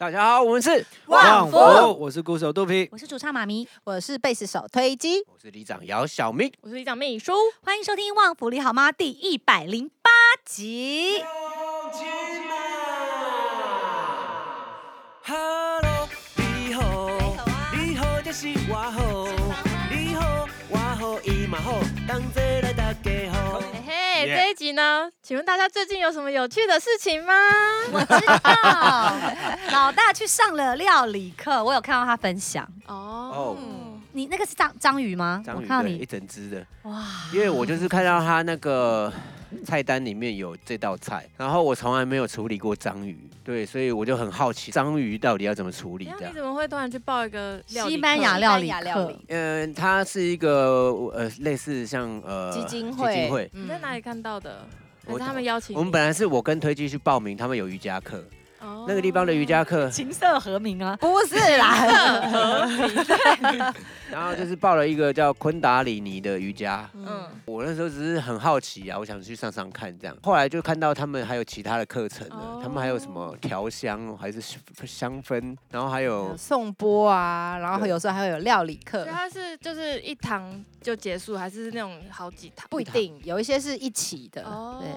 大家好，我们是旺福，我是鼓手肚皮，我是主唱妈咪，我是贝斯手推机，我是里长姚小明，我是里长秘书，欢迎收听《旺福你好吗》第一百零八集。Hello，你好，你好就是我好，你好我好伊嘛好，同齐来大家好。这一集呢，请问大家最近有什么有趣的事情吗？我知道，老大去上了料理课，我有看到他分享。哦，你那个是章章鱼吗？章鱼，我看到你一整只的。哇，因为我就是看到他那个菜单里面有这道菜，然后我从来没有处理过章鱼，对，所以我就很好奇章鱼到底要怎么处理这样。你怎么会突然去报一个西班牙料理课？嗯，它是一个呃类似像呃基金会，基金会。你在哪里看到的？我是他们邀请？我们本来是我跟推机去报名，他们有瑜伽课。那个地方的瑜伽课，琴瑟和鸣啊？不是啦，然后就是报了一个叫昆达里尼的瑜伽。嗯，我那时候只是很好奇啊，我想去上上看这样。后来就看到他们还有其他的课程呢，他们还有什么调香还是香氛，然后还有颂钵啊，然后有时候还会有料理课。所以它是就是一堂就结束，还是那种好几堂？不一定，有一些是一起的。哦，对，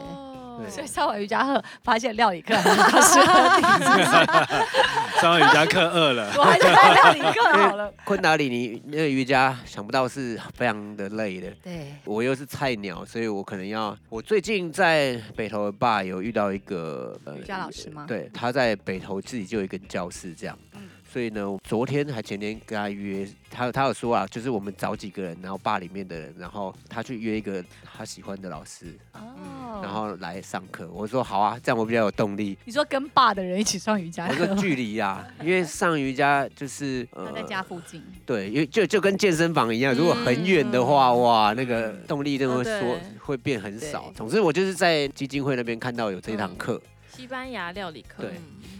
所以上完瑜伽课发现料理课很适合你。上完瑜伽课饿了，我还是在料理课好了。昆达里尼那个瑜伽，想不到是非常的累的。对，我又是菜鸟，所以我可能要。我最近在北投的爸有遇到一个呃瑜伽老师吗？对，他在北投自己就有一个教室这样。嗯。所以呢，昨天还前天跟他约，他他有说啊，就是我们找几个人，然后爸里面的人，然后他去约一个他喜欢的老师，哦，然后来上课。我说好啊，这样我比较有动力。你说跟爸的人一起上瑜伽课？我说距离啊，因为上瑜伽就是他在家附近。对，因为就就跟健身房一样，如果很远的话，哇，那个动力就会说会变很少。总之，我就是在基金会那边看到有这堂课，西班牙料理课。对。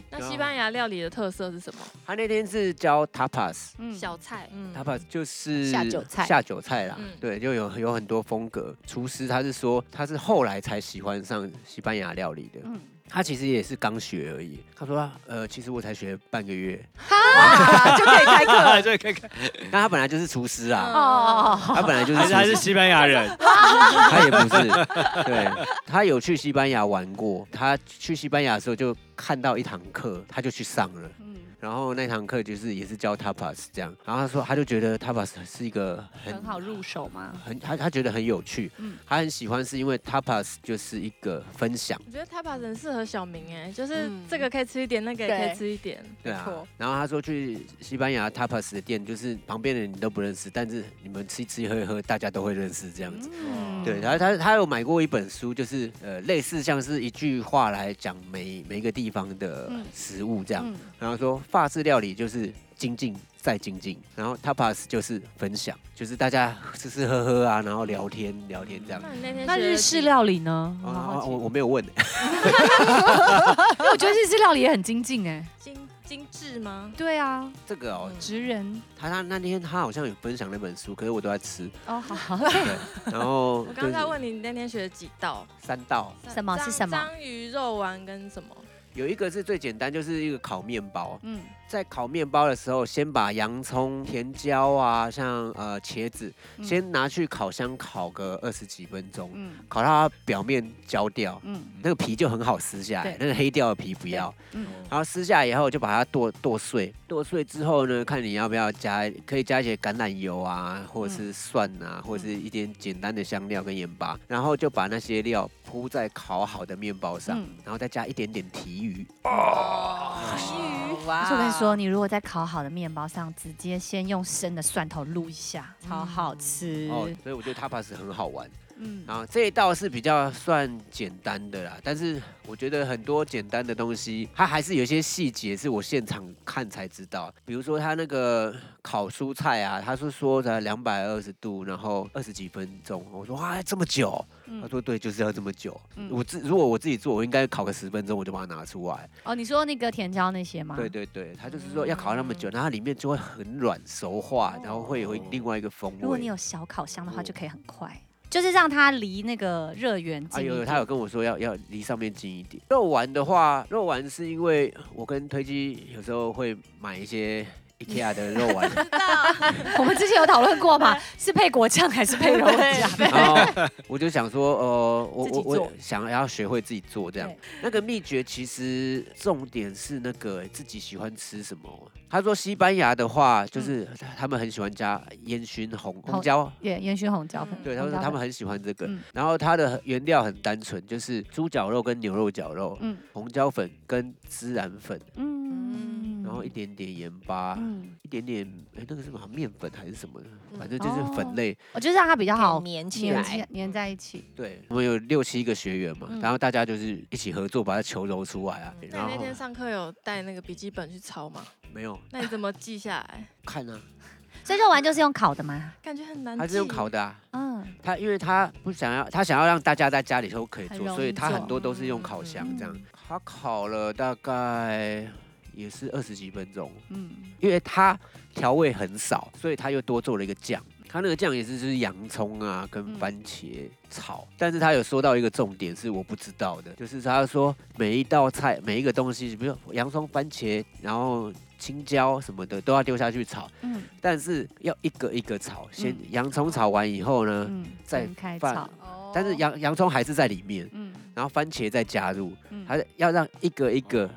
那西班牙料理的特色是什么？他那天是教 tapas，小菜，嗯，tapas 就是下酒菜，下酒菜啦。对，就有有很多风格。厨师他是说他是后来才喜欢上西班牙料理的。嗯，他其实也是刚学而已。他说，呃，其实我才学半个月，就可以开课，就可以开。但他本来就是厨师啊，哦，他本来就是，他是西班牙人，他也不是。对，他有去西班牙玩过，他去西班牙的时候就。看到一堂课，他就去上了。嗯，然后那堂课就是也是教 tapas 这样。然后他说，他就觉得 tapas 是一个很，很好入手吗？很他他觉得很有趣。嗯，他很喜欢是因为 tapas 就是一个分享。我觉得 tapas 很适合小明哎，就是这个可以吃一点，那个也可以吃一点。对啊。然后他说去西班牙 tapas 的店，就是旁边的人你都不认识，但是你们吃一吃喝一喝，大家都会认识这样子。嗯，对。然后他他有买过一本书，就是呃类似像是一句话来讲每每一个地方。的食物这样，嗯、然后说法式料理就是精进再精进，然后 tapas 就是分享，就是大家吃吃喝喝啊，然后聊天聊天这样。那日式料理呢？啊、我我没有问，因为我觉得日式料理也很精进哎，精精致吗？对啊，这个哦，职人。他他那天他好像有分享那本书，可是我都在吃。哦，好。对，然后我刚才问你，你那天学了几道？三道。什么是什么？章鱼肉丸跟什么？有一个是最简单，就是一个烤面包。嗯，在烤面包的时候，先把洋葱、甜椒啊，像呃茄子，先拿去烤箱烤个二十几分钟，嗯，烤到它表面焦掉，嗯，那个皮就很好撕下来，那个黑掉的皮不要，嗯，然后撕下来以后就把它剁剁碎，剁碎之后呢，看你要不要加，可以加一些橄榄油啊，或者是蒜啊，或者是一点简单的香料跟盐巴，然后就把那些料铺在烤好的面包上，然后再加一点点提。鱼。哦，鱼。哇！我跟你说，你如果在烤好的面包上直接先用生的蒜头撸一下，超好吃哦。所以我觉得 tapas 很好玩。嗯，然后这一道是比较算简单的啦，但是我觉得很多简单的东西，它还是有些细节是我现场看才知道。比如说他那个烤蔬菜啊，他是说在两百二十度，然后二十几分钟。我说哇，这么久？他说对，就是要这么久。我自如果我自己做，我应该烤个十分钟，我就把它拿出来。哦，你说那个甜椒那些吗？对对对，他就是说要烤那么久，然后它里面就会很软熟化，然后会有另外一个风味。如果你有小烤箱的话，就可以很快。就是让它离那个热源近。啊有有，他有跟我说要要离上面近一点。肉丸的话，肉丸是因为我跟推机有时候会买一些。IKEA 的肉丸，我们之前有讨论过嘛？是配果酱还是配肉酱？然后我就想说，呃，我我我想要学会自己做这样。那个秘诀其实重点是那个自己喜欢吃什么。他说西班牙的话，就是他们很喜欢加烟熏红红椒，对，烟熏红椒粉。对，他说他们很喜欢这个。然后它的原料很单纯，就是猪绞肉跟牛肉绞肉，嗯，红椒粉跟孜然粉，嗯，然后一点点盐巴。一点点，哎，那个是什么面粉还是什么的？反正就是粉类。我就是让它比较好粘起来，粘在一起。对，我们有六七个学员嘛，然后大家就是一起合作把它求揉出来啊。那你那天上课有带那个笔记本去抄吗？没有。那你怎么记下来？看啊。所以肉丸就是用烤的吗？感觉很难记。他是用烤的啊。嗯。他因为他不想要，他想要让大家在家里都可以做，所以他很多都是用烤箱这样。他烤了大概。也是二十几分钟，嗯，因为它调味很少，所以他又多做了一个酱。他那个酱也是就是洋葱啊跟番茄炒，嗯、但是他有说到一个重点是我不知道的，就是他说每一道菜每一个东西，比如洋葱、番茄，然后青椒什么的都要丢下去炒，嗯，但是要一个一个炒，先洋葱炒完以后呢，嗯、再放，但是洋洋葱还是在里面，嗯，然后番茄再加入，嗯，还是要让一个一个。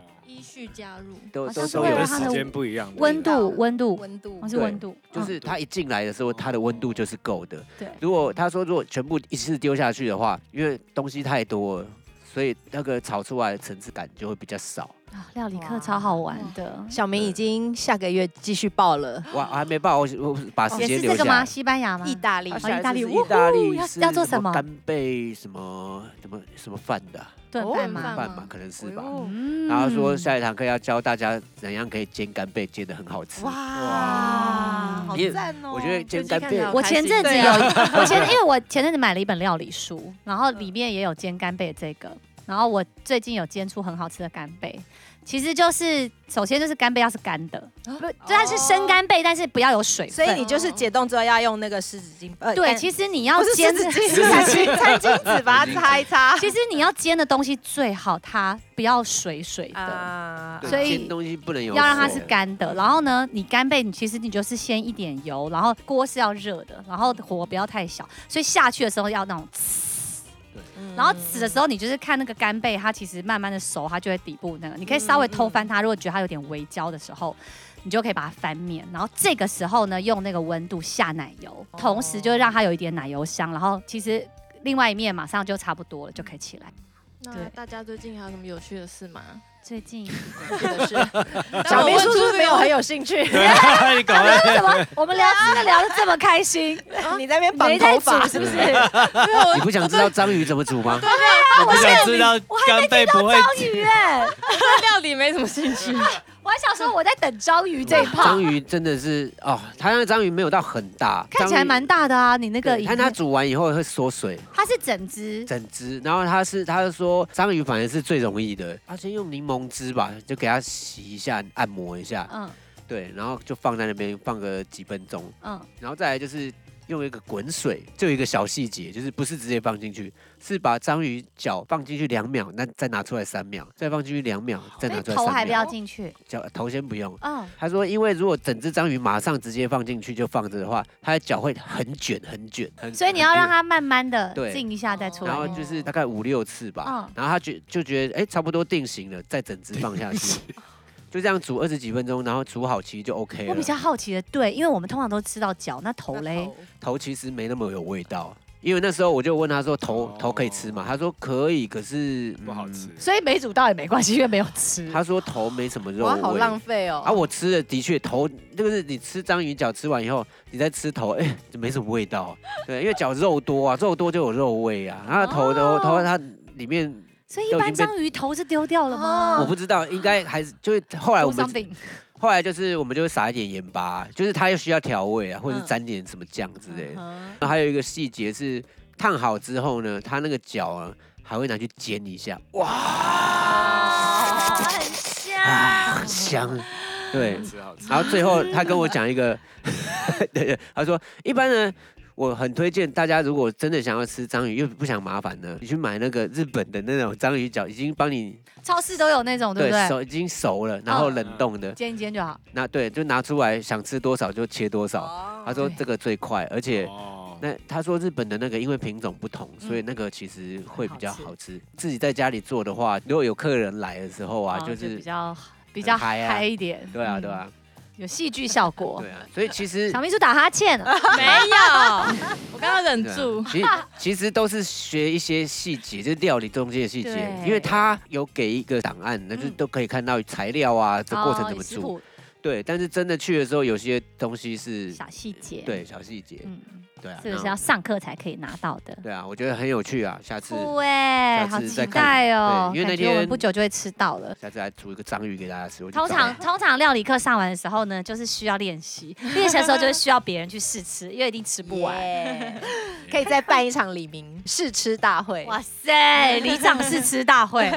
去加入，都都都有时间不一样，温度温度温度，是温度，就是它一进来的时候，它的温度就是够的。对，如果他说如果全部一次丢下去的话，因为东西太多了，所以那个炒出来的层次感就会比较少。啊，料理课超好玩的，小明已经下个月继续报了，我我还没报，我我把时间留是这个吗？西班牙吗？意大利，意大利，意大利要要做什么？干贝什么什么什么饭的？炖饭吗？饭嘛，可能是吧。然后说下一堂课要教大家怎样可以煎干贝，煎的很好吃。哇，好赞哦！我觉得煎干贝，我前阵子有，我前 因为我前阵子买了一本料理书，然后里面也有煎干贝这个，然后我最近有煎出很好吃的干贝。其实就是，首先就是干贝要是干的，不，就它是生干贝，但是不要有水分。所以你就是解冻之后要用那个湿纸巾。呃，对，其实你要煎是湿纸巾，餐巾纸把它擦一擦。其实你要煎的东西最好它不要水水的，所以煎东西不能有。要让它是干的，然后呢，你干贝你其实你就是先一点油，然后锅是要热的，然后火不要太小，所以下去的时候要那种。然后煮的时候，你就是看那个干贝，它其实慢慢的熟，它就会底部那个，你可以稍微偷翻它。如果觉得它有点微焦的时候，你就可以把它翻面。然后这个时候呢，用那个温度下奶油，同时就让它有一点奶油香。然后其实另外一面马上就差不多了，就可以起来。那，大家最近还有什么有趣的事吗？最近的是 小明叔叔没有很有兴趣。你搞了什么？我们聊这个 聊得这么开心，你在那边绑头发是不是？你不想知道章鱼怎么煮吗？对啊，我想知道干贝不会章鱼哎，料理没什么兴趣。我还想说我在等章鱼这一趴。章鱼真的是哦，它那个章鱼没有到很大，看起来蛮大的啊。你那个，看它煮完以后会缩水。它是整只，整只。然后它是，他就说章鱼反而是最容易的。他先用柠檬汁吧，就给它洗一下，按摩一下。嗯。对，然后就放在那边放个几分钟。嗯。然后再来就是。用一个滚水，就有一个小细节，就是不是直接放进去，是把章鱼脚放进去两秒，那再拿出来三秒，再放进去两秒，再拿出来三秒。头还不要进去，脚头先不用。嗯，他说，因为如果整只章鱼马上直接放进去就放着的话，它的脚会很卷很卷，很。所以你要让它慢慢的静一下再出来。然后就是大概五六次吧，嗯、然后他觉就觉得哎、欸、差不多定型了，再整只放下去。就这样煮二十几分钟，然后煮好其实就 OK 了。我比较好奇的，对，因为我们通常都吃到脚，那头嘞？头其实没那么有味道，因为那时候我就问他说头头可以吃吗？他说可以，可是不好吃。所以没煮到也没关系，因为没有吃。他说头没什么肉味，哇，好浪费哦。啊，我吃的的确头，那个是你吃章鱼脚吃完以后，你再吃头，哎，就没什么味道。对，因为脚肉多啊，肉多就有肉味啊。然后头的头它里面。所以一般章鱼头是丢掉了吗？我不知道，应该还是就是后来我们后来就是我们就会撒一点盐巴，就是它又需要调味啊，或者是沾点什么酱之类的。然后还有一个细节是烫好之后呢，它那个脚啊还会拿去煎一下，哇，很香，很香，对。然后最后他跟我讲一个，对对，他说一般呢。我很推荐大家，如果真的想要吃章鱼又不想麻烦呢，你去买那个日本的那种章鱼脚，已经帮你超市都有那种，对不对？熟已经熟了，然后冷冻的，煎一煎就好。那对，就拿出来，想吃多少就切多少。他说这个最快，而且那他说日本的那个因为品种不同，所以那个其实会比较好吃。自己在家里做的话，如果有客人来的时候啊，就是比较比较嗨一点。对啊，对啊。有戏剧效果，对啊，所以其实小秘书打哈欠，没有，我刚刚忍住。其实 其实都是学一些细节，就是料理中间的细节，因为他有给一个档案，那就都可以看到材料啊，这过程怎么做。对，但是真的去的时候，有些东西是小细节，对，小细节，嗯。对啊，这个是要上课才可以拿到的。对啊，我觉得很有趣啊，下次。对，好期待哦！因为那天我们不久就会吃到了。下次来煮一个章鱼给大家吃。通常通常料理课上完的时候呢，就是需要练习，练习的时候就是需要别人去试吃，因为一定吃不完。可以再办一场李明 试吃大会。哇塞，李长试吃大会。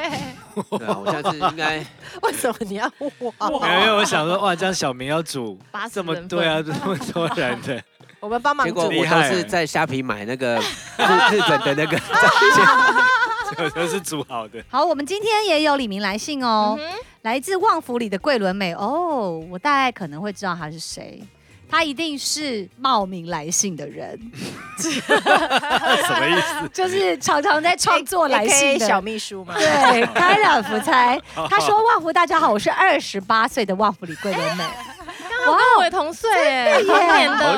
对啊，我下次应该。为什么你要我？因为我想说，哇，这样小明要煮这么对啊，这么多人的。我们帮忙，结果我都是在虾皮买那个 日日本的那个 这都是煮好的。好，我们今天也有李明来信哦，嗯、来自旺福里的桂纶镁。哦，我大概可能会知道他是谁，他一定是冒名来信的人，什么意思？就是常常在创作来信的。小秘书嘛。对，开了福猜，他说：“旺福大家好，我是二十八岁的旺福里桂纶镁。”哇，跟我同岁耶，同年的。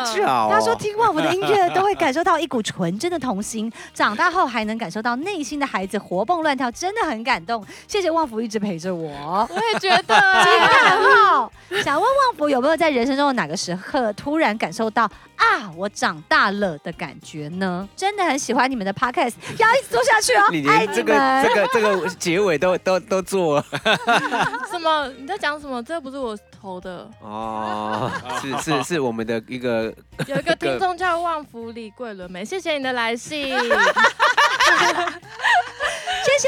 他说听旺福的音乐都会感受到一股纯真的童心，长大后还能感受到内心的孩子活蹦乱跳，真的很感动。谢谢旺福一直陪着我，我也觉得。惊叹号！想问旺福有没有在人生中的哪个时刻突然感受到啊，我长大了的感觉呢？真的很喜欢你们的 podcast，要一直做下去哦。你连这个这个这个结尾都都都做了。什么？你在讲什么？这不是我投的哦。哦，是是是，我们的一个 有一个听众叫旺福里桂纶镁，谢谢你的来信，谢谢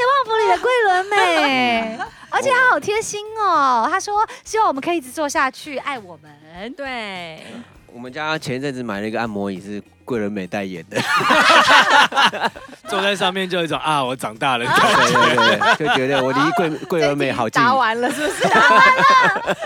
旺福里的桂纶镁，而且他好贴心哦，他说希望我们可以一直做下去，爱我们。对，我们家前一阵子买了一个按摩椅，是桂纶镁代言的，坐在上面就有一种啊，我长大了，对对对，就觉得我离桂桂纶镁好近。答完了是不是？答完了。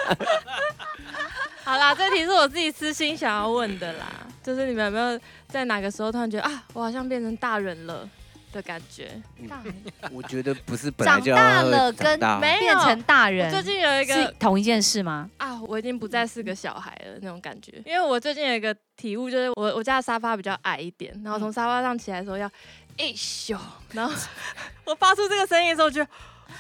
好啦，这题是我自己私心想要问的啦，就是你们有没有在哪个时候突然觉得啊，我好像变成大人了的感觉？大人，我觉得不是本来就长大。了。跟没变成大人，最近有一个是同一件事吗？啊，我已经不再是个小孩了那种感觉，因为我最近有一个体悟，就是我我家的沙发比较矮一点，然后从沙发上起来的时候要一咻，然后 我发出这个声音的时候，我觉得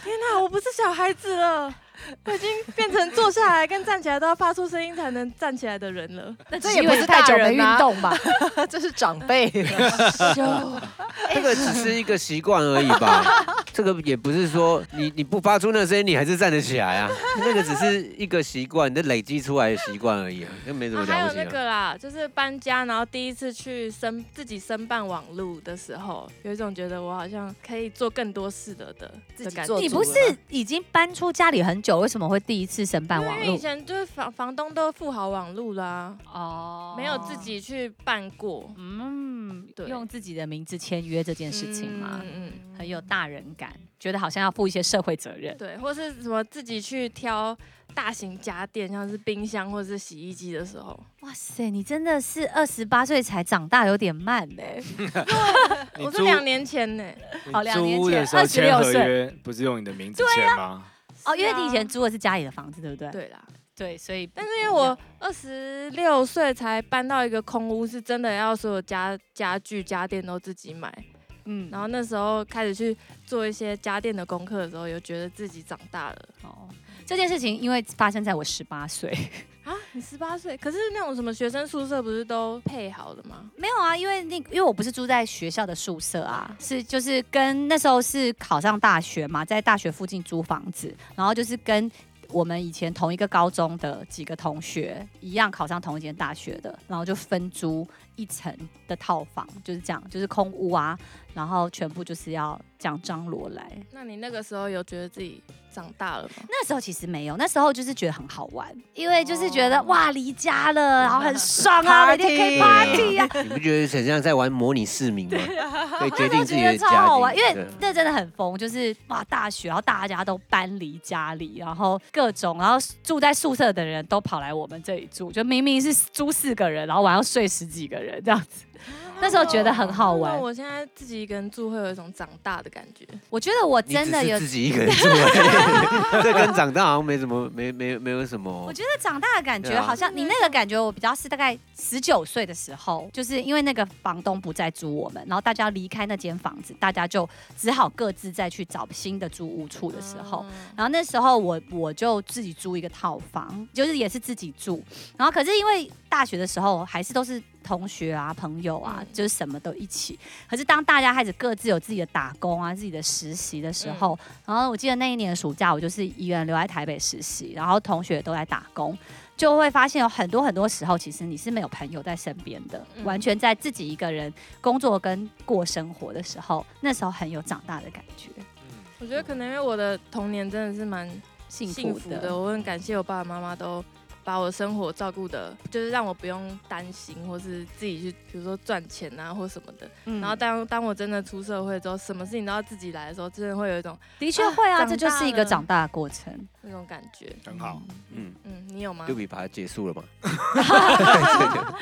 天哪，我不是小孩子了。我已经变成坐下来跟站起来都要发出声音才能站起来的人了。那这也不是太久没运动吧？这是长辈。这个只是一个习惯而已吧。这个也不是说你你不发出那个声音，你还是站得起来啊。那个只是一个习惯，你的累积出来的习惯而已啊，那没什么了不起。还有那个啦，就是搬家，然后第一次去申自己申办网路的时候，有一种觉得我好像可以做更多事的的的感觉。你不是已经搬出家里很久，为什么会第一次申办网路？因为以前就是房房东都付好网路啦，哦，没有自己去办过。嗯，对，用自己的名字签约这件事情嘛，嗯嗯，很有大人感，觉得好像要负一些社会责任。对，或是什么自己去挑大型家电，像是冰箱或者是洗衣机的时候。哇塞，你真的是二十八岁才长大，有点慢呢。我是两年前呢，好，两年前二十六岁，不是用你的名字签吗？哦，因为你以前租的是家里的房子，对不对？对啦，对，所以，但是因为我二十六岁才搬到一个空屋，是真的要所有家家具家电都自己买，嗯，然后那时候开始去做一些家电的功课的时候，有觉得自己长大了。哦，这件事情因为发生在我十八岁。啊，你十八岁，可是那种什么学生宿舍不是都配好的吗？没有啊，因为那因为我不是住在学校的宿舍啊，是就是跟那时候是考上大学嘛，在大学附近租房子，然后就是跟我们以前同一个高中的几个同学一样考上同一间大学的，然后就分租一层的套房，就是这样，就是空屋啊，然后全部就是要这样张罗来。那你那个时候有觉得自己长大了吗？那时候其实没有，那时候就是觉得很好玩，因为就是觉得、哦、哇离家了，然后很 爽啊，每天可以 party 啊。你不觉得很像在玩模拟市民吗？可以决定自己的家。超好玩，因为那真的很疯，就是哇大学，然后大家都搬离家里，然后各种，然后住在宿舍的人都跑来我们这里住，就明明是租四个人，然后晚上睡十几个人这样子。那时候觉得很好玩。我现在自己一个人住会有一种长大的感觉。我觉得我真的有自己一个人住，这跟长大好像没什么，没没没有什么。我觉得长大的感觉好像你那个感觉，我比较是大概十九岁的时候，就是因为那个房东不再租我们，然后大家离开那间房子，大家就只好各自再去找新的租屋处的时候。然后那时候我我就自己租一个套房，就是也是自己住。然后可是因为大学的时候还是都是。同学啊，朋友啊，就是什么都一起。可是当大家开始各自有自己的打工啊，自己的实习的时候，然后我记得那一年的暑假，我就是一个人留在台北实习，然后同学都在打工，就会发现有很多很多时候，其实你是没有朋友在身边的，完全在自己一个人工作跟过生活的时候，那时候很有长大的感觉。我觉得可能因为我的童年真的是蛮幸福的，我很感谢我爸爸妈妈都。把我生活照顾的，就是让我不用担心，或是自己去，比如说赚钱啊，或什么的。嗯、然后当当我真的出社会之后，什么事情都要自己来的时候，真的会有一种，的确会啊，这就是一个长大的过程，那种感觉很好。嗯嗯，你有吗？就比把它结束了吗？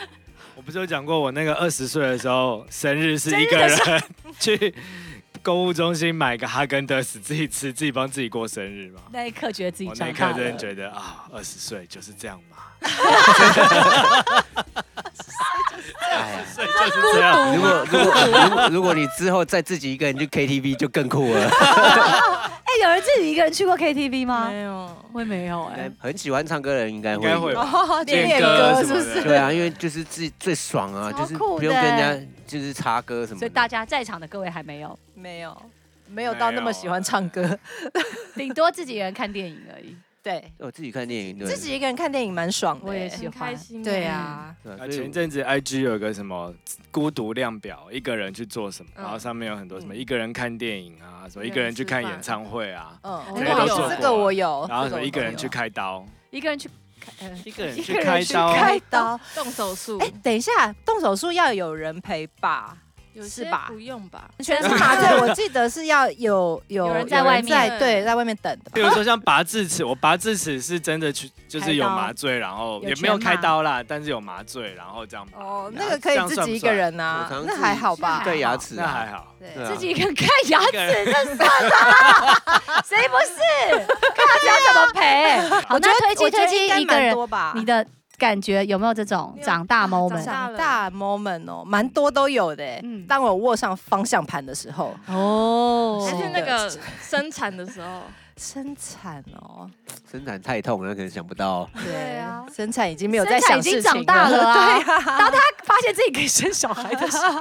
我不是有讲过，我那个二十岁的时候生日是一个人去。购物中心买个哈根达斯自己吃，自己帮自己过生日嘛？那一刻觉得自己长大。我那一刻真的觉得啊，二十岁就是这样嘛。哎呀，就是这样。如果如果如果如果你之后再自己一个人去 KTV 就更酷了。哎，有人自己一个人去过 KTV 吗？没有，我也没有。哎，很喜欢唱歌的人应该会。点歌是不是？对啊，因为就是自己最爽啊，就是不用跟人家就是插歌什么。所以大家在场的各位还没有。没有，没有到那么喜欢唱歌，顶多自己一个人看电影而已。对，我自己看电影，自己一个人看电影蛮爽的，我也喜欢。开心，对啊。前阵子 IG 有个什么孤独量表，一个人去做什么，然后上面有很多什么一个人看电影啊，什么一个人去看演唱会啊，嗯，这个有，这个我有。然后什么一个人去开刀，一个人去，一个人去开刀，开刀，动手术。哎，等一下，动手术要有人陪吧？是吧？不用吧？全身 麻醉，我记得是要有有人在外面，对，在外面等的。比如说像拔智齿，我拔智齿是真的去，就是有麻醉，然后也没有开刀啦，但是有麻醉，然后这样。哦，那个可以自己一个人啊，那还好吧？对牙齿那还好，自己一个人看牙齿那算了，谁不是？看牙齿要怎么赔？好，那推荐推荐一个人，你的。感觉有没有这种长大 moment？长大 moment 哦，蛮多都有的。嗯，当我握上方向盘的时候，哦，还是那个生产的时候。生产哦，生产太痛了，可能想不到。对啊，生产已经没有在想事情了。已经长大了啊。对啊，当他发现自己可以生小孩的时候。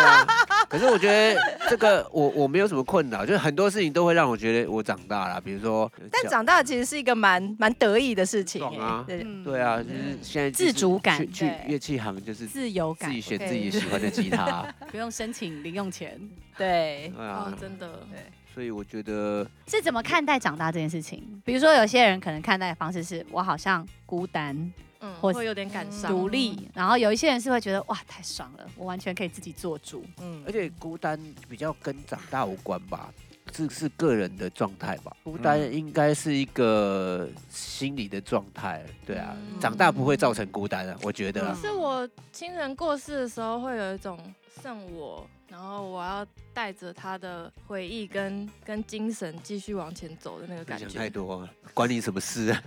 可是我觉得这个我我没有什么困扰，就是很多事情都会让我觉得我长大了。比如说，但长大其实是一个蛮蛮得意的事情。啊，对啊，就是现在自主感，去乐器行就是自由感，自己选自己喜欢的吉他，不用申请零用钱。对，啊，真的，对。所以我觉得是怎么看待长大这件事情？比如说，有些人可能看待的方式是我好像孤单，嗯，或会有点感伤、独立。然后有一些人是会觉得哇，太爽了，我完全可以自己做主。嗯，而且孤单比较跟长大无关吧，这是个人的状态吧。孤单应该是一个心理的状态，对啊，长大不会造成孤单啊，我觉得。是我亲人过世的时候会有一种剩我。然后我要带着他的回忆跟跟精神继续往前走的那个感觉。想太多，关你什么事啊？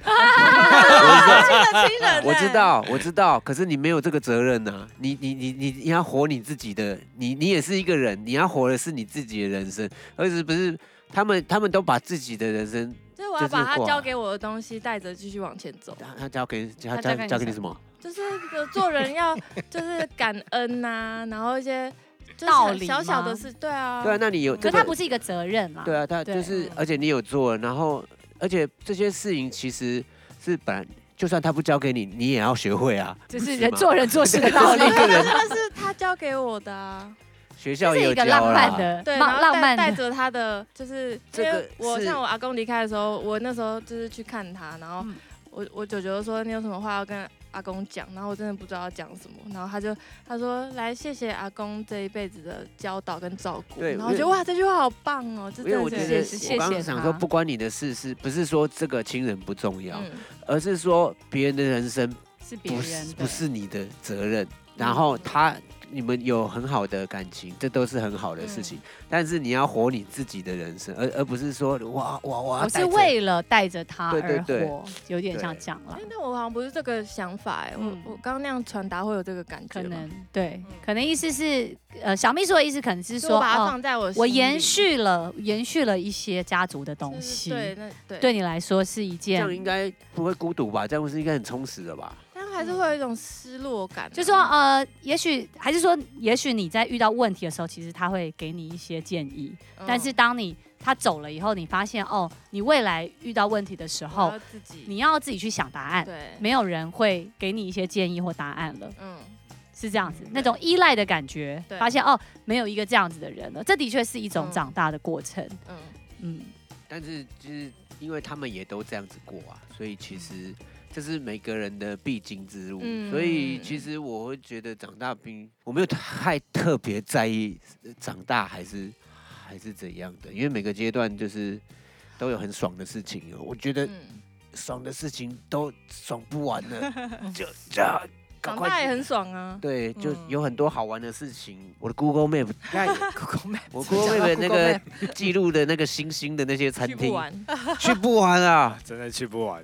我知道，我知道，可是你没有这个责任呐、啊。你你你你你要活你自己的，你你也是一个人，你要活的是你自己的人生，而是不是他们他们都把自己的人生，就是我要把他交给我的东西带着继续往前走。他交给他交交给你什么？就是做人要就是感恩呐、啊，然后一些。道理小小的事，对啊，对啊，那你有，可他不是一个责任嘛？对啊，他就是，而且你有做，然后，而且这些事情其实是本来就算他不教给你，你也要学会啊。就是人做人做事的 道理。这个是他教给我的啊。学校也有一个浪漫的，对，然后浪漫带着他的，就是因为我像我阿公离开的时候，我那时候就是去看他，然后我我舅舅说，你有什么话要跟阿公讲，然后我真的不知道要讲什么，然后他就他说，来谢谢阿公这一辈子的教导跟照顾，然后我觉得哇这句话好棒哦，真的我觉得我刚刚想说不关你的事，是不是说这个亲人不重要，而是说别人的人生是别人不是你的责任，然后他。你们有很好的感情，这都是很好的事情。嗯、但是你要活你自己的人生，而而不是说哇哇哇！我是为了带着他而活，对对对，有点像这样了。那我好像不是这个想法哎，嗯、我我刚刚那样传达会有这个感觉。可能对，嗯、可能意思是呃，小秘书的意思可能是说，我把它放在我、哦、我延续了延续了一些家族的东西。对，那对对你来说是一件这样应该不会孤独吧？这样不是应该很充实的吧？还是会有一种失落感，啊，就说呃，也许还是说，也许你在遇到问题的时候，其实他会给你一些建议。嗯、但是当你他走了以后，你发现哦，你未来遇到问题的时候，要你要自己去想答案。对，没有人会给你一些建议或答案了。嗯，是这样子，那种依赖的感觉，发现哦，没有一个这样子的人了。这的确是一种长大的过程。嗯嗯，嗯但是就是因为他们也都这样子过啊，所以其实。这是每个人的必经之路，嗯、所以其实我会觉得长大并我没有太特别在意长大还是还是怎样的，因为每个阶段就是都有很爽的事情。我觉得爽的事情都爽不完了，就这样。长大也很爽啊。对，就有很多好玩的事情。我的 Google Map，我 Google Map 那个记录的那个星星的那些餐厅，去不完，去不完啊，真的去不完。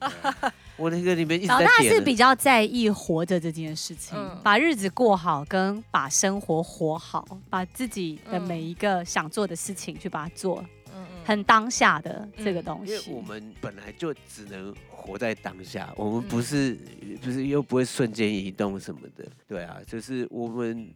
我那个里面一直在老大是比较在意活着这件事情，嗯、把日子过好，跟把生活活好，把自己的每一个想做的事情去把它做，嗯、很当下的这个东西。因为我们本来就只能活在当下，我们不是，嗯、不是又不会瞬间移动什么的，对啊，就是我们。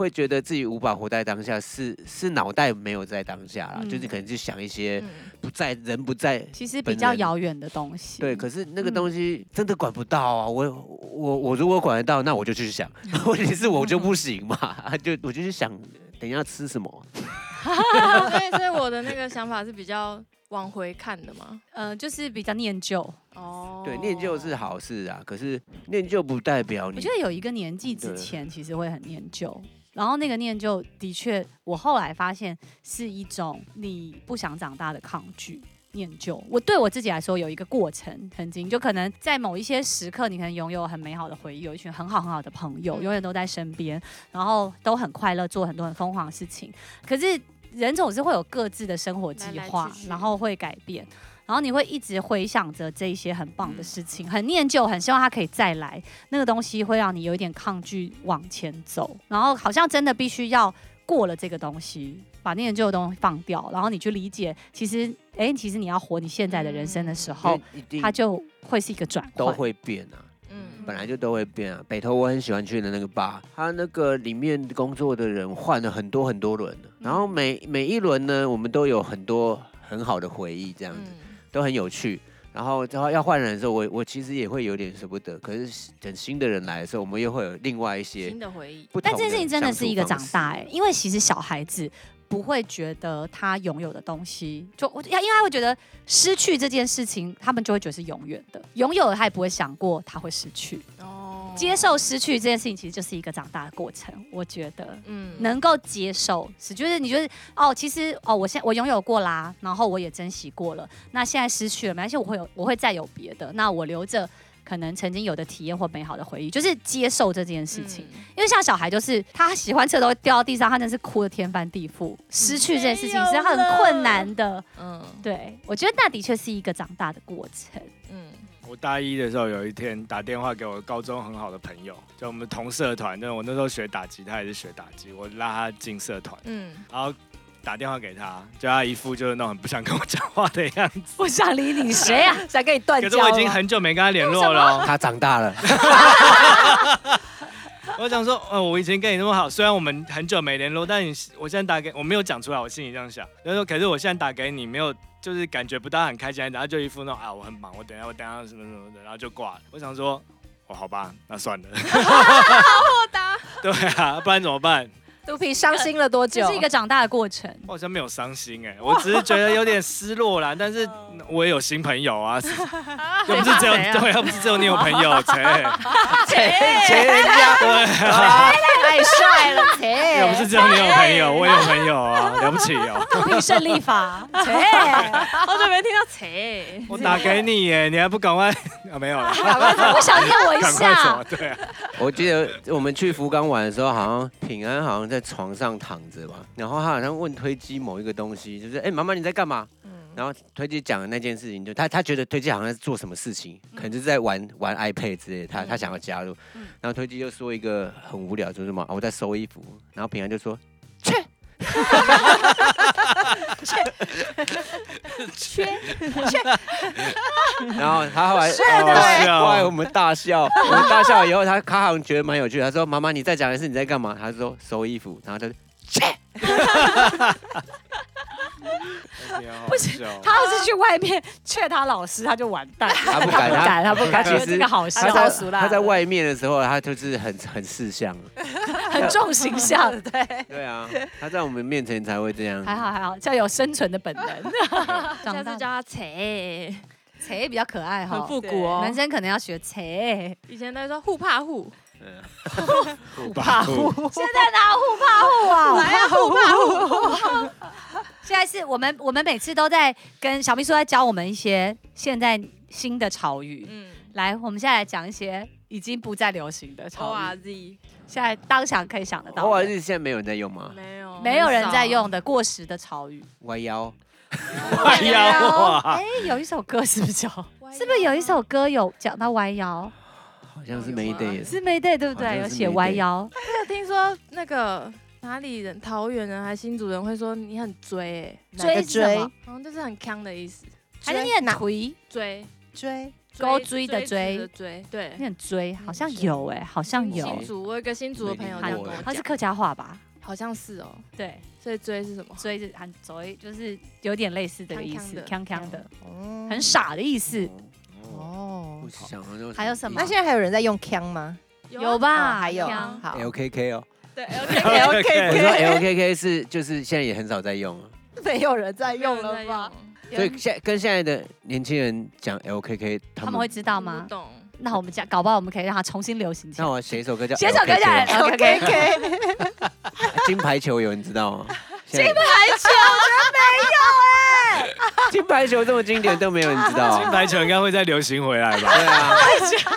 会觉得自己无法活在当下，是是脑袋没有在当下啦，嗯、就是可能就想一些不在、嗯、人不在，其实比较遥远的东西。对，可是那个东西真的管不到啊！我我我如果管得到，那我就去想。问题是我就不行嘛，就我就去想，等一下吃什么。所以所以我的那个想法是比较往回看的嘛，呃，就是比较念旧。哦，对，念旧是好事啊，可是念旧不代表你。我觉得有一个年纪之前，其实会很念旧。然后那个念旧的确，我后来发现是一种你不想长大的抗拒。念旧，我对我自己来说有一个过程，曾经就可能在某一些时刻，你可能拥有很美好的回忆，有一群很好很好的朋友，永远都在身边，然后都很快乐，做很多很疯狂的事情。可是人总是会有各自的生活计划，然后会改变。然后你会一直回想着这些很棒的事情，很念旧，很希望它可以再来。那个东西会让你有一点抗拒往前走，然后好像真的必须要过了这个东西，把念旧的东西放掉，然后你去理解，其实，哎，其实你要活你现在的人生的时候，它就会是一个转换，都会变啊，嗯，本来就都会变啊。北投我很喜欢去的那个吧，它那个里面工作的人换了很多很多轮，然后每每一轮呢，我们都有很多很好的回忆，这样子。都很有趣，然后之后要换人的时候，我我其实也会有点舍不得。可是等新的人来的时候，我们又会有另外一些新的回忆。但这件事情真的是一个长大哎，因为其实小孩子不会觉得他拥有的东西，就我要，因为他会觉得失去这件事情，他们就会觉得是永远的。拥有了，他也不会想过他会失去。哦。接受失去这件事情，其实就是一个长大的过程。我觉得，嗯，能够接受是，就是你觉得哦，其实哦，我现我拥有过啦，然后我也珍惜过了。那现在失去了，没关系，我会有，我会再有别的。那我留着可能曾经有的体验或美好的回忆，就是接受这件事情。嗯、因为像小孩，就是他喜欢吃的东西掉到地上，他真的是哭的天翻地覆。失去这件事情是很困难的。嗯，对，我觉得那的确是一个长大的过程。嗯。我大一的时候，有一天打电话给我高中很好的朋友，就我们同社团，就我那时候学打击，他也是学打击，我拉他进社团，嗯，然后打电话给他，就他一副就是那种很不想跟我讲话的样子，不想理你，谁啊？想跟你断交？可是我已经很久没跟他联络了，他长大了。我想说，呃，我以前跟你那么好，虽然我们很久没联络，但你我现在打给我没有讲出来，我心里这样想，就是说，可是我现在打给你，没有就是感觉不到很开心，然后就一副那种啊，我很忙，我等下我等下什么什么的，然后就挂了。我想说，哦，好吧，那算了。好豁达。对啊，不然怎么办？肚皮伤心了多久？这是一个长大的过程。我好像没有伤心哎，我只是觉得有点失落啦。但是 我也有新朋友啊，又 不是只有对，又不是只有你有朋友，切切切人家，对，太帅了，切，又不是只有你有朋友，我也有朋友啊，了不起哦。肚皮胜利法，切，好久没听到切。我打给你耶，你还不赶快啊？没有了，我想念我一下。对啊，我记得我们去福冈玩的时候，好像平安好像在床上躺着吧，然后他好像问推机某一个东西，就是哎，妈妈你在干嘛？然后推机讲的那件事情，就他他觉得推机好像在做什么事情，可能是在玩玩 iPad 之类的，他他想要加入，然后推机就说一个很无聊，就是什么我在收衣服，然后平安就说切，切，切，然后他后来后来我们大笑，我们大笑以后，他他好像觉得蛮有趣，他说妈妈你再讲一次你在干嘛？他说收衣服，然后他就切。不行，他要是去外面劝他老师，他就完蛋。他不敢，他不敢。其实这个好笑。他在外面的时候，他就是很很识相，很重形象。对对啊，他在我们面前才会这样。还好还好，叫有生存的本能。下次叫他切，切比较可爱哈，很复古哦。男生可能要学切。以前都说互怕互。互 怕互，现在哪互怕互啊？来啊，互怕互。现在是我们，我们每次都在跟小秘书在教我们一些现在新的潮语。嗯，来，我们现在来讲一些已经不再流行的潮语。O R Z，现在当场可以想得到。O R Z 现在没有人在用吗？没有，没有人在用的过时的潮语。弯腰，弯腰。哎，有一首歌是不是叫？是不是有一首歌有讲到弯腰？好像是 Mayday，是 Mayday 对不对？有写弯腰。我有听说那个哪里人，桃园人还是新竹人会说你很追，追追，好像就是很锵的意思。还是你很颓？追追高追的追追，对，你很追，好像有哎，好像有。新竹，我有个新竹的朋友这样跟我讲，他是客家话吧？好像是哦。对，所以追是什么？追是很追，就是有点类似的意思，锵锵的，很傻的意思。哦，还有什么？那现在还有人在用锵吗？有吧，还有。好，LKK 哦。对，LKK。你说 LKK 是就是现在也很少在用了，没有人在用了吧？所以现跟现在的年轻人讲 LKK，他们会知道吗？懂。那我们讲，搞不好我们可以让它重新流行起来。那我写一首歌叫写首歌叫 LKK。金牌球有人知道吗？金牌球我觉得没有。金牌球这么经典都没有人知道，金牌球应该会再流行回来吧？对啊，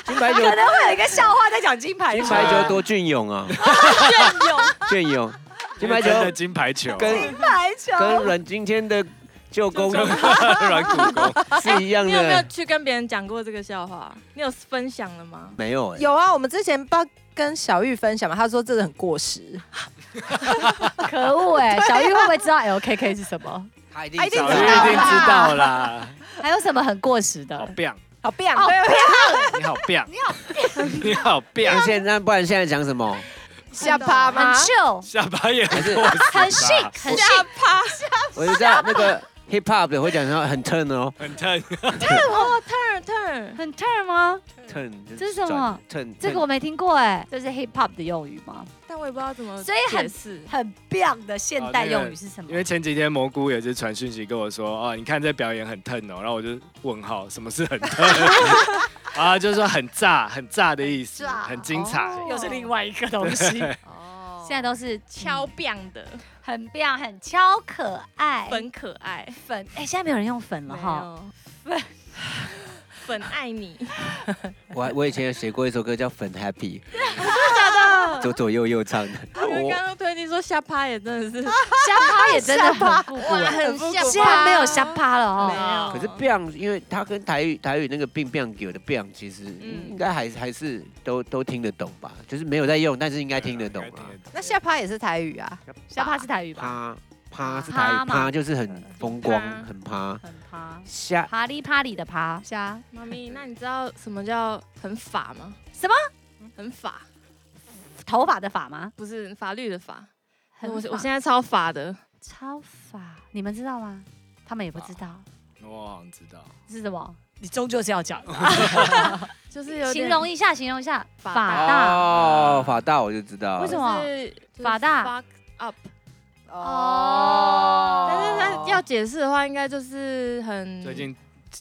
金牌球可能会有一个笑话在讲金牌球。金牌球多隽永啊！隽永，隽永，金牌球的金牌球，跟金牌球跟阮今天的舅公 阮古公 是一样的。你有没有去跟别人讲过这个笑话？你有分享了吗？没有。有啊，我们之前不跟小玉分享嘛，他说这个很过时。可恶哎，小玉会不会知道 LKK 是什么？他一定知道啦。还有什么很过时的？好变，好变，好变。你好变，你好变，你好变。现在不然现在讲什么？下巴吗？很秀，下巴也很很 chic，很下趴。我知道那个 hip hop 的会讲什么很 turn 哦，很 turn。turn 哦，turn turn，很 turn 吗？turn 这是什么？turn 这个我没听过哎，这是 hip hop 的用语吗？但我也不知道怎么，所以很很 bang 的现代用语是什么？因为前几天蘑菇也是传讯息跟我说，哦，你看这表演很 turn 哦，然后我就问号，什么是很 turn？啊，就是说很炸，很炸的意思，很精彩，又是另外一个东西。哦，现在都是超 bang 的，很 bang，很超可爱，粉可爱，粉。哎，现在没有人用粉了哈，粉。粉爱你，我我以前有写过一首歌叫《粉 Happy》，真 的？左左右右唱的。我刚刚推你说下趴也真的是，下趴也真的很复古，很像。现在没有下趴了哦。没有。可是 biang，因为他跟台语台语那个 biang biang 给我的 biang，其实应该还还是都都听得懂吧？就是没有在用，但是应该听得懂啊。那下趴也是台语啊？下趴是台语吧？趴是台语，趴就是很风光，很趴，很趴。瞎啪里啪里的趴，虾。妈咪，那你知道什么叫很法吗？什么？很法？头发的法吗？不是法律的法。我我现在超法的，超法。你们知道吗？他们也不知道。我好像知道。是什么？你终究是要讲，就是有形容一下，形容一下，法大。哦，法大我就知道，为什么？法大。up 哦？但是他要解释的话，应该就是很最近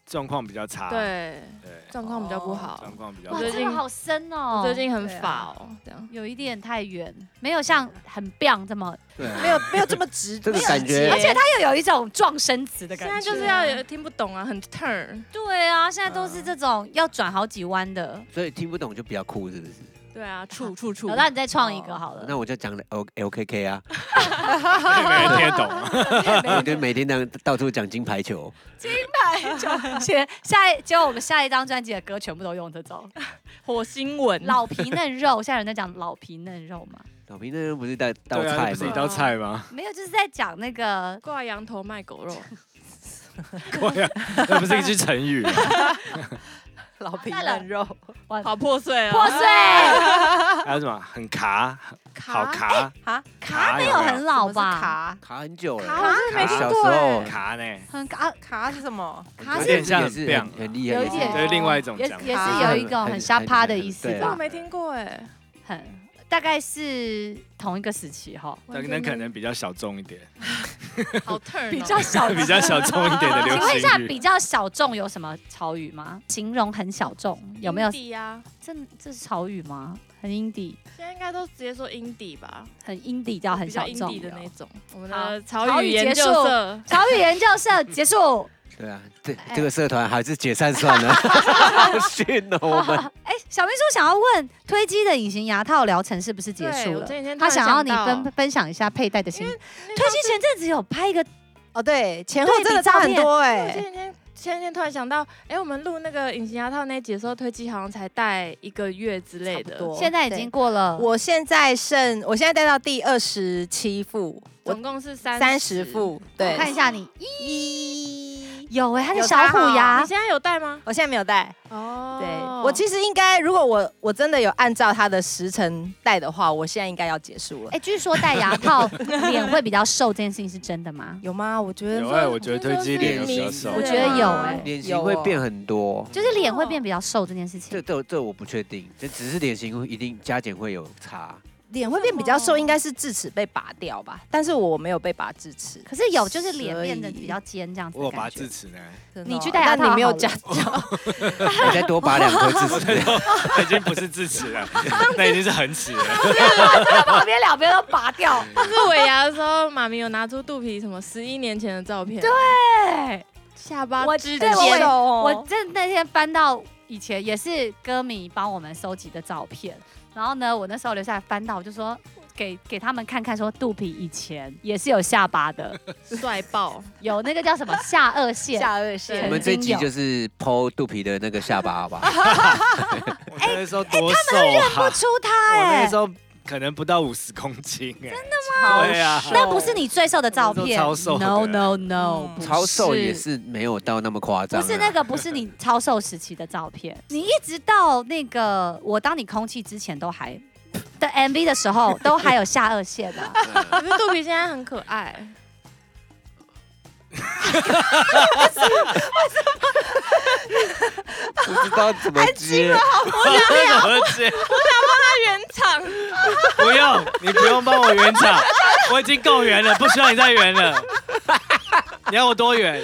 状况比较差，对对，状况比较不好，状况比较哇，最近好深哦，最近很法哦，这样。有一点太远，没有像很 biang 这么，对，没有没有这么直，这个感觉，而且它又有一种撞身词的感觉，现在就是要有听不懂啊，很 turn，对啊，现在都是这种要转好几弯的，所以听不懂就比较酷，是不是？对啊，处处处。老大，你再创一个好了。那我就讲 L L K K 啊。没人听得懂。我就每天这样到处讲金牌球。金牌球。写下一，就我们下一张专辑的歌全部都用这种。火星文。老皮嫩肉，现在有人在讲老皮嫩肉吗？老皮嫩肉不是道道菜是一道菜吗？没有，就是在讲那个挂羊头卖狗肉。挂羊，那不是一句成语。老皮嫩肉，好破碎啊！破碎。还有什么？很卡，好卡啊？卡没有很老吧？卡卡很久了。卡我是没听过。小时候卡呢？很卡卡是什么？卡有点像是很厉害，有一点就是另外一种也也是有一个很瞎趴的意思吧？我没听过哎，很大概是同一个时期哈。那那可能比较小众一点。好 turn，比较小 比较小众一点的 流行语。请问一下，比较小众有什么潮语吗？形容很小众有没有？呀，这这是潮语吗？很 indie，现在应该都直接说 indie 吧？很 indie 叫很小众的那种。我们的潮语研究社，潮语研究社结束。对啊，这这个社团还是解散算了。好逊哦，我们。哎，小秘书想要问，推机的隐形牙套疗程是不是结束了？他想要你分分享一下佩戴的心。推机前阵子有拍一个，哦，对，前后真的差很多哎。前几天前几天突然想到，哎，我们录那个隐形牙套那集的时候，推机好像才戴一个月之类的，现在已经过了。我现在剩，我现在戴到第二十七副，总共是三三十副。对，看一下你一。有哎，他的小虎牙，你现在有戴吗？我现在没有戴。哦，对，我其实应该，如果我我真的有按照他的时辰戴的话，我现在应该要结束了。哎，据说戴牙套 脸会比较瘦，这件事情是真的吗？有吗？我觉得有哎，我觉得推机脸比较瘦，我觉得有哎，脸型会变很多，就是脸会变比较瘦这件事情。这这这我不确定，这只是脸型一定加减会有差。脸会变比较瘦，应该是智齿被拔掉吧？但是我没有被拔智齿，可是有就是脸变得比较尖这样子。我有拔智齿呢，你去戴牙套，你没有假 你再多拔两颗智齿，已经不是智齿了，那已经是恒齿了。旁边两边都拔掉。但是尾牙的时候，妈咪有拿出肚皮什么十一年前的照片，对，下巴我之尖。我真那天翻到以前也是歌迷帮我们收集的照片。然后呢，我那时候留下来翻到，我就说给给他们看看，说肚皮以前也是有下巴的，帅爆，有那个叫什么下颚线，下颚线。我们这集就是 PO 肚皮的那个下巴，好吧？哎！他们都认不出他哎。可能不到五十公斤，哎，真的吗？对啊，那不是你最瘦的照片，超瘦，no no no，超瘦也是没有到那么夸张。不是那个，不是你超瘦时期的照片，你一直到那个我当你空气之前都还的 MV 的时候，都还有下颚线的。可是肚皮现在很可爱。为什么？不知道怎么接，我想怎么接？我想帮他圆场。不用，你不用帮我圆场，我已经够圆了，不需要你再圆了。你要我多圆？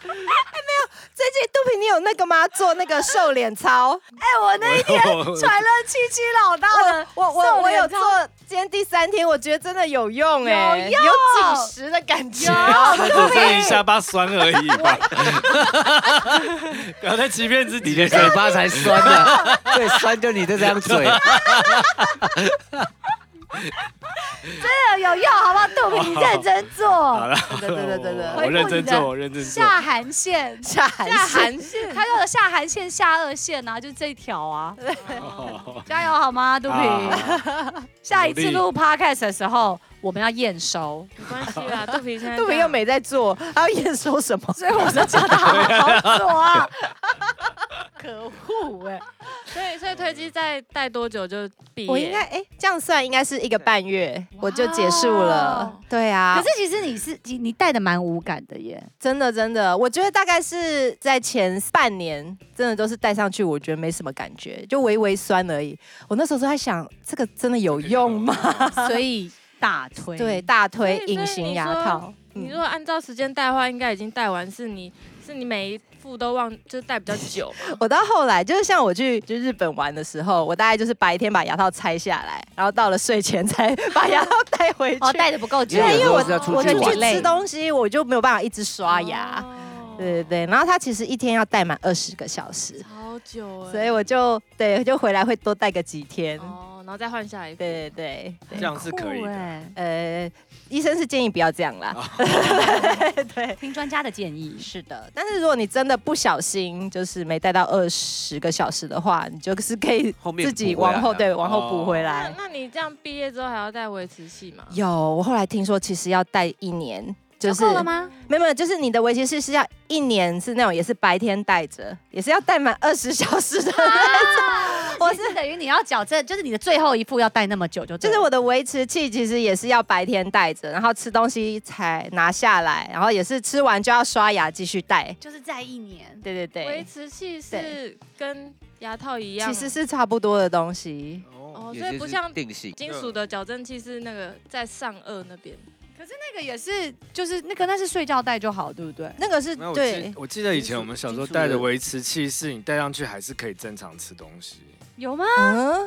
还没有，最近肚皮你有那个吗？做那个瘦脸操？哎，我那一天传了七七老大的，我我我有做，今天第三天，我觉得真的有用哎，有紧实的感觉。只是你下巴酸而已吧？不要再欺骗自己，你的嘴巴才酸呢，最酸就你这张嘴。真的有用，好不好？杜平，你认真做。好了，对对对对对，我认真做，我认真做。下寒线，下寒线，他用的下寒线、下二线啊，就这一条啊。加油好吗，杜平？下一次录 podcast 的时候，我们要验收。没关系啦，杜平现在肚皮又没在做，他要验收什么？所以我就叫他好好做啊。可恶哎！所以所以推机再戴多久就毕业？我应该哎，这样算应该是一个半月我就结束了。对啊，可是其实你是你你戴的蛮无感的耶，真的真的，我觉得大概是在前半年，真的都是戴上去，我觉得没什么感觉，就微微酸而已。我那时候都在想，这个真的有用吗？所以大推对大推隐形牙套。你如果按照时间戴的话，应该已经戴完，是你是你每一副都忘，就是戴比较久。我到后来就是像我去就日本玩的时候，我大概就是白天把牙套拆下来，然后到了睡前才 把牙套戴回去。哦，戴的不够久，因为我我出去吃东西，我就没有办法一直刷牙。对对对，然后他其实一天要戴满二十个小时，好久哎，所以我就对就回来会多戴个几天。然后再换下一副，对对对，这样是可以的。呃，医生是建议不要这样啦。对，听专家的建议。是的，但是如果你真的不小心，就是没戴到二十个小时的话，你就是可以自己往后对往后补回来。那你这样毕业之后还要戴维持器吗？有，我后来听说其实要戴一年。就是够了吗？没有没有，就是你的维持器是要一年，是那种也是白天戴着，也是要戴满二十小时的那种。啊、我是等于你要矫正，就是你的最后一副要戴那么久就，就是我的维持器其实也是要白天戴着，然后吃东西才拿下来，然后也是吃完就要刷牙继续戴，就是在一年。对对对，维持器是跟牙套一样，其实是差不多的东西。哦，所以不像定型金属的矫正器是那个在上颚那边。可是那个也是，就是那个那是睡觉戴就好，对不对？那个是对。我记得以前我们小时候戴的维持器，是你戴上去还是可以正常吃东西。有吗？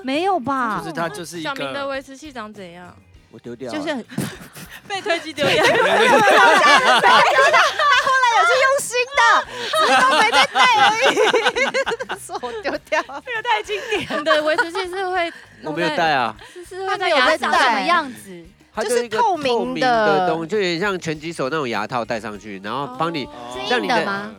没有吧？就是他就是一个。小明的维持器长怎样？我丢掉。就是 被推机丢掉。他后来有去用心的，只没在戴而已。说我丢掉，这个太经典。你的维持器是会？我没有戴啊。是是会在牙齿长什么样子？它就是透明的东西，就有点像拳击手那种牙套戴上去，然后帮你让你的吗？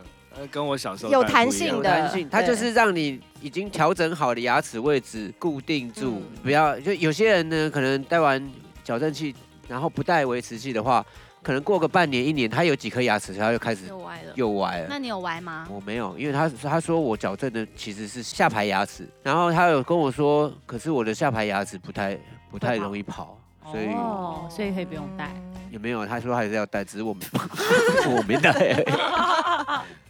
呃，跟我小时候有弹性的，弹性，它就是让你已经调整好的牙齿位置固定住，不要就有些人呢，可能戴完矫正器，然后不戴维持器的话，可能过个半年一年，他有几颗牙齿，他就开始又歪了，又歪了。那你有歪吗？我没有，因为他他说我矫正的其实是下排牙齿，然后他有跟我说，可是我的下排牙齿不太不太容易跑。所以哦，所以可以不用戴，也没有，他说还是要戴，只是我没，我没戴。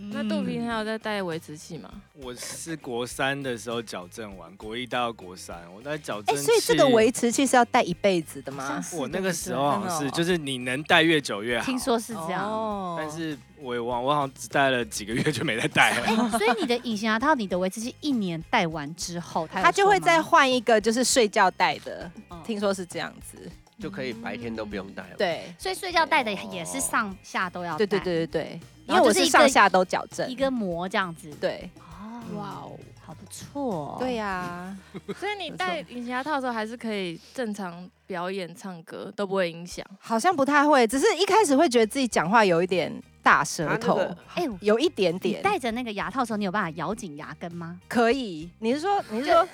那肚皮还有在戴维持器吗？我是国三的时候矫正完，国一到国三，我在矫正。哎，所以这个维持器是要戴一辈子的吗？我那个时候好像是，就是你能戴越久越好。听说是这样，哦但是我也忘，我好像只戴了几个月就没再戴了。所以你的隐形牙套，你的维持器一年戴完之后，它就会再换一个，就是睡觉戴的。听说是这样子，就可以白天都不用戴了。对，所以睡觉戴的也是上下都要戴。对对对对对。因为我是上下都矫正，一个膜这样子。对，哦，哇哦，好不错。对呀，所以你戴隐形牙套的时候，还是可以正常表演、唱歌，都不会影响。好像不太会，只是一开始会觉得自己讲话有一点大舌头，哎，有一点点。戴着那个牙套的时候，你有办法咬紧牙根吗？可以。你是说，你是说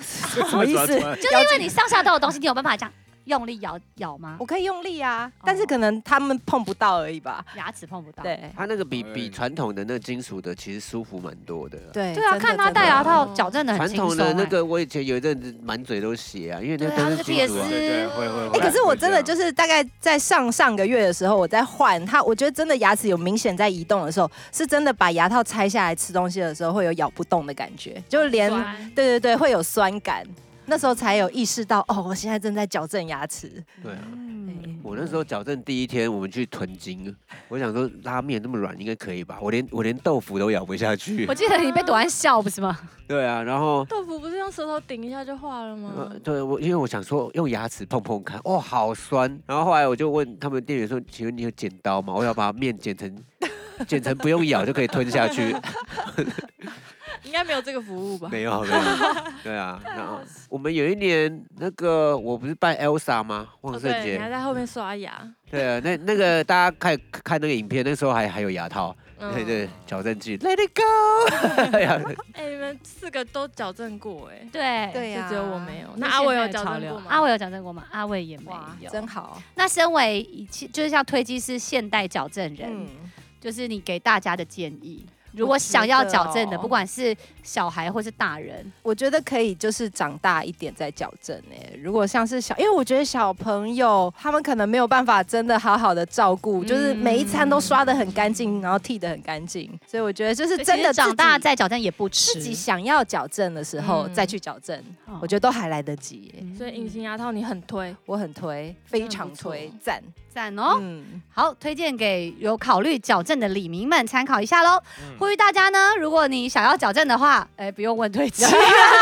什么意思？就是因为你上下都有东西，你有办法这样。用力咬咬吗？我可以用力啊，但是可能他们碰不到而已吧，牙齿碰不到。对，它那个比比传统的那个金属的其实舒服蛮多的。对对啊，看他戴牙套矫正的很轻松。传统的那个我以前有一阵子满嘴都血啊，因为那个都是金属啊。对对，会会会。可是我真的就是大概在上上个月的时候，我在换它，我觉得真的牙齿有明显在移动的时候，是真的把牙套拆下来吃东西的时候会有咬不动的感觉，就连对对对会有酸感。那时候才有意识到，哦，我现在正在矫正牙齿。对啊，嗯、我那时候矫正第一天，我们去屯金，我想说拉面那么软，应该可以吧？我连我连豆腐都咬不下去。我记得你被朵安笑不是吗？对啊，然后豆腐不是用舌头顶一下就化了吗？呃、对，我因为我想说用牙齿碰碰看，哦，好酸。然后后来我就问他们店员说：“请问你有剪刀吗？我要把面剪成 剪成不用咬就可以吞下去。”应该没有这个服务吧？没有，没有。对啊，然后我们有一年那个我不是扮 Elsa 吗？万圣节，你还在后面刷牙。对啊，那那个大家看看那个影片，那时候还还有牙套，对对，矫正器，Let it go。哎，你们四个都矫正过哎？对对呀，只有我没有。那阿伟有矫正过吗？阿伟有矫正过吗？阿伟也没有，真好。那身为就是像推机是现代矫正人，就是你给大家的建议。如果想要矫正的，不管是小孩或是大人，我觉得可以就是长大一点再矫正诶。如果像是小，因为我觉得小朋友他们可能没有办法真的好好的照顾，就是每一餐都刷的很干净，然后剃的很干净，所以我觉得就是真的长大再矫正也不迟。自己想要矫正的时候再去矫正，我觉得都还来得及。所以隐形牙套你很推，我很推，非常推，赞。赞哦，嗯、好，推荐给有考虑矫正的李明们参考一下喽。嗯、呼吁大家呢，如果你想要矫正的话，哎，不用问推荐，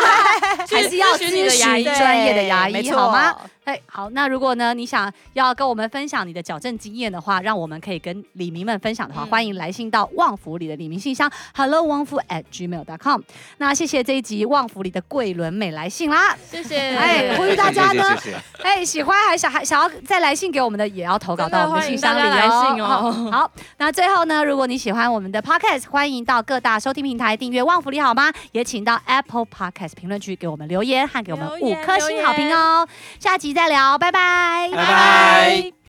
还是要咨询专业的牙医，好吗？哎，好，那如果呢，你想要跟我们分享你的矫正经验的话，让我们可以跟李明们分享的话，嗯、欢迎来信到旺福里的李明信箱，hello 旺福 at gmail dot com。那谢谢这一集旺福里的桂纶镁来信啦，谢谢。哎，呼吁大家呢，哎，喜欢还想还想要再来信给我们的，也要投稿到我们的信箱里哦。好，好，那最后呢，如果你喜欢我们的 podcast，欢迎到各大收听平台订阅旺福里好吗？也请到 Apple Podcast 评论区给我们留言和给我们五颗星好评哦。下再聊，拜拜，拜拜。